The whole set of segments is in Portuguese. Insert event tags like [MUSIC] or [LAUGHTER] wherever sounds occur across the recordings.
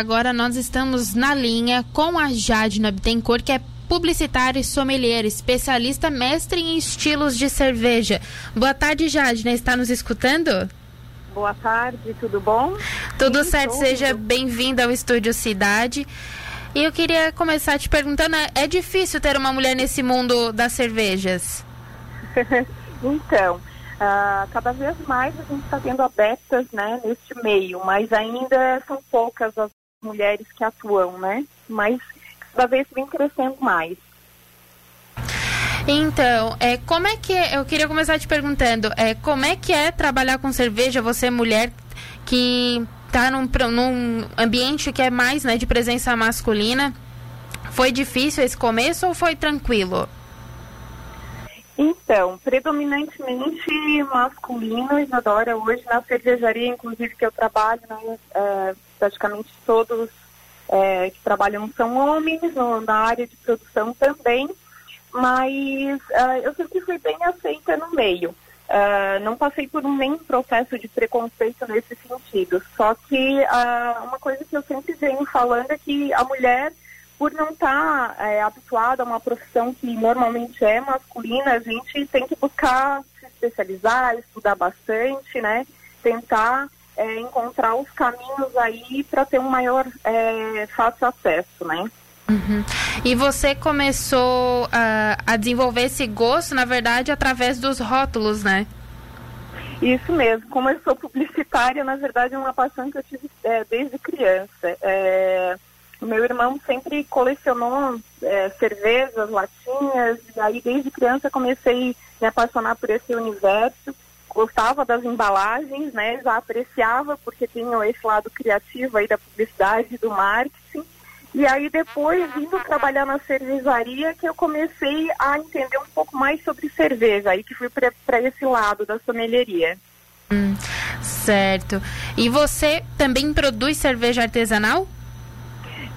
Agora nós estamos na linha com a Jade Bittencourt, que é publicitária e sommelier, especialista mestre em estilos de cerveja. Boa tarde, Jade, né? Está nos escutando? Boa tarde, tudo bom? Tudo Sim, certo, seja bem-vinda ao Estúdio Cidade. E eu queria começar te perguntando, é difícil ter uma mulher nesse mundo das cervejas? [LAUGHS] então, uh, cada vez mais a gente está tendo adeptas né, neste meio, mas ainda são poucas as mulheres que atuam, né? Mas cada vez vem crescendo mais. Então, é, como é que eu queria começar te perguntando, é, como é que é trabalhar com cerveja, você mulher que está num, num ambiente que é mais né, de presença masculina? Foi difícil esse começo ou foi tranquilo? Então, predominantemente masculino, Isadora, hoje na cervejaria, inclusive que eu trabalho, né, é, praticamente todos é, que trabalham são homens, no, na área de produção também, mas uh, eu sempre fui bem aceita no meio. Uh, não passei por nenhum processo de preconceito nesse sentido. Só que uh, uma coisa que eu sempre venho falando é que a mulher por não estar tá, é, habituada a uma profissão que normalmente é masculina, a gente tem que buscar se especializar, estudar bastante, né? Tentar é, encontrar os caminhos aí para ter um maior é, fácil acesso, né? Uhum. E você começou uh, a desenvolver esse gosto, na verdade, através dos rótulos, né? Isso mesmo. Como eu sou publicitária, na verdade, é uma paixão que eu tive é, desde criança. É, meu irmão sempre colecionou é, cervejas, latinhas, e aí desde criança comecei a me apaixonar por esse universo. Gostava das embalagens, né? Já apreciava porque tinha esse lado criativo aí da publicidade, do marketing. E aí depois, vindo trabalhar na cervejaria, que eu comecei a entender um pouco mais sobre cerveja, aí que fui para esse lado da sommelieria. Hum, certo. E você também produz cerveja artesanal?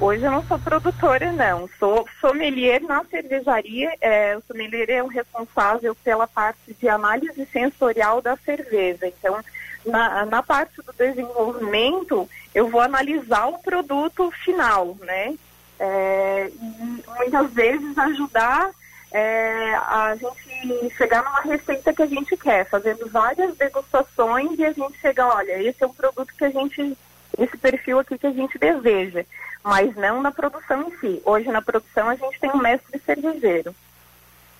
Hoje eu não sou produtora, não. Sou sommelier na cervejaria. É, o sommelier é o responsável pela parte de análise sensorial da cerveja. Então, na, na parte do desenvolvimento, eu vou analisar o produto final, né? É, e muitas vezes ajudar é, a gente chegar numa receita que a gente quer, fazendo várias degustações e a gente chega, olha, esse é um produto que a gente, esse perfil aqui que a gente deseja mas não na produção em si. Hoje na produção a gente tem um mestre cervejeiro.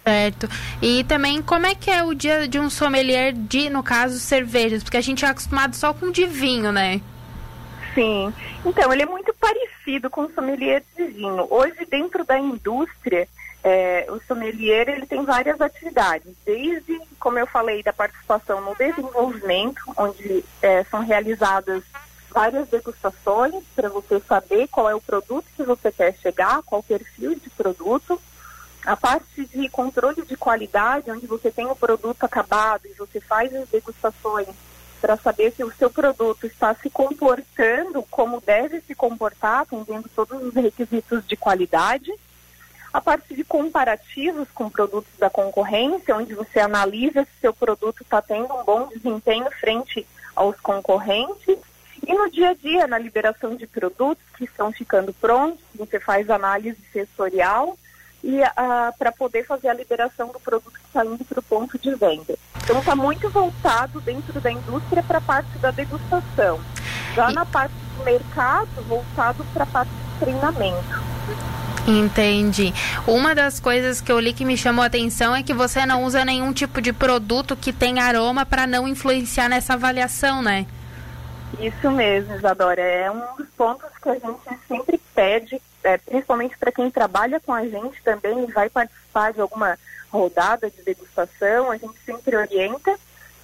Certo. E também como é que é o dia de um sommelier de, no caso, cervejas? Porque a gente é acostumado só com de vinho, né? Sim. Então, ele é muito parecido com o sommelier de vinho. Hoje, dentro da indústria, é, o sommelier ele tem várias atividades, desde, como eu falei, da participação no desenvolvimento, onde é, são realizadas várias degustações para você saber qual é o produto que você quer chegar, qual perfil de produto. A parte de controle de qualidade, onde você tem o produto acabado e você faz as degustações para saber se o seu produto está se comportando como deve se comportar, atendendo todos os requisitos de qualidade. A parte de comparativos com produtos da concorrência, onde você analisa se seu produto está tendo um bom desempenho frente aos concorrentes. E no dia a dia, na liberação de produtos que estão ficando prontos, você faz análise sensorial e uh, para poder fazer a liberação do produto que está indo para o ponto de venda. Então está muito voltado dentro da indústria para a parte da degustação. Já na parte do mercado, voltado para a parte de treinamento. Entendi. Uma das coisas que eu li que me chamou a atenção é que você não usa nenhum tipo de produto que tem aroma para não influenciar nessa avaliação, né? Isso mesmo, Isadora. É um dos pontos que a gente sempre pede, é, principalmente para quem trabalha com a gente também e vai participar de alguma rodada de degustação, a gente sempre orienta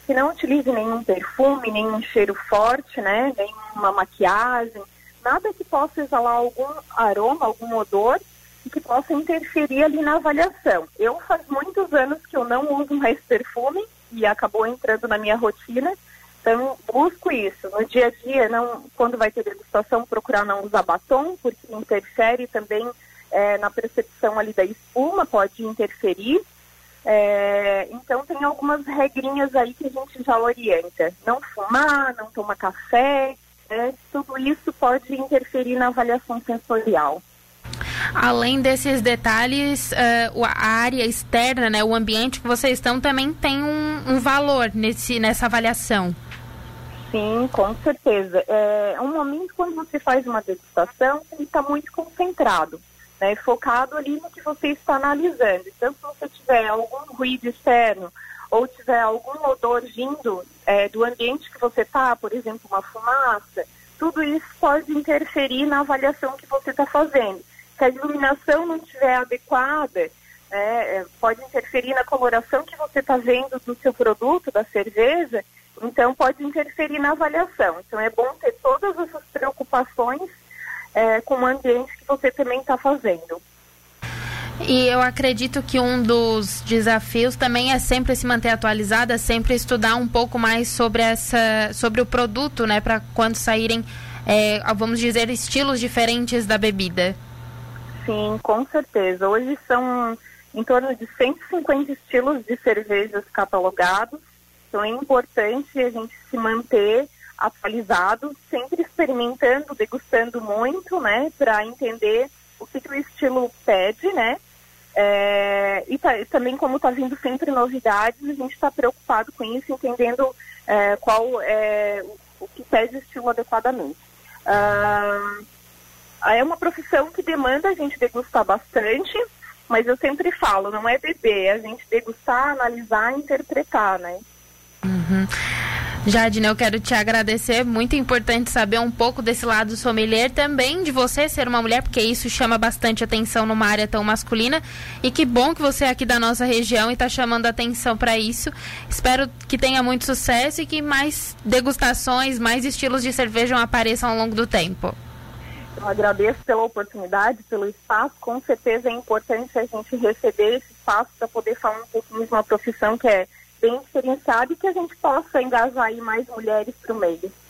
que não utilize nenhum perfume, nenhum cheiro forte, né? Nenhuma maquiagem, nada que possa exalar algum aroma, algum odor e que possa interferir ali na avaliação. Eu faz muitos anos que eu não uso mais perfume e acabou entrando na minha rotina então, busco isso. No dia a dia, não, quando vai ter degustação, procurar não usar batom, porque interfere também é, na percepção ali da espuma, pode interferir. É, então, tem algumas regrinhas aí que a gente já orienta. Não fumar, não tomar café, é, tudo isso pode interferir na avaliação sensorial. Além desses detalhes, uh, a área externa, né, o ambiente que vocês estão também tem um, um valor nesse, nessa avaliação. Sim, com certeza. É um momento quando você faz uma degustação, ele está muito concentrado, né, focado ali no que você está analisando. Então, se você tiver algum ruído externo ou tiver algum odor vindo é, do ambiente que você está, por exemplo, uma fumaça, tudo isso pode interferir na avaliação que você está fazendo. Se a iluminação não estiver adequada, é, pode interferir na coloração que você está vendo do seu produto, da cerveja, então pode interferir na avaliação. Então é bom ter todas essas preocupações é, com o ambiente que você também está fazendo. E eu acredito que um dos desafios também é sempre se manter atualizada, sempre estudar um pouco mais sobre essa, sobre o produto, né, para quando saírem, é, vamos dizer, estilos diferentes da bebida. Sim, com certeza. Hoje são em torno de 150 estilos de cervejas catalogados. Então é importante a gente se manter atualizado, sempre experimentando, degustando muito, né, para entender o que, que, o estilo pede, né? É, e, tá, também como está vindo sempre novidades, a gente está preocupado com isso, entendendo é, qual é o que pede o estilo adequadamente. Uh, é uma profissão que demanda a gente degustar bastante, mas eu sempre falo, não é beber, é a gente degustar, analisar, interpretar, né? Uhum. Jadine, eu quero te agradecer. Muito importante saber um pouco desse lado sommelier também, de você ser uma mulher, porque isso chama bastante atenção numa área tão masculina. E que bom que você é aqui da nossa região e está chamando atenção para isso. Espero que tenha muito sucesso e que mais degustações, mais estilos de cerveja apareçam ao longo do tempo. Eu agradeço pela oportunidade, pelo espaço. Com certeza é importante a gente receber esse espaço para poder falar um pouquinho de uma profissão que é bem diferenciada e que a gente possa engajar aí mais mulheres para o meio.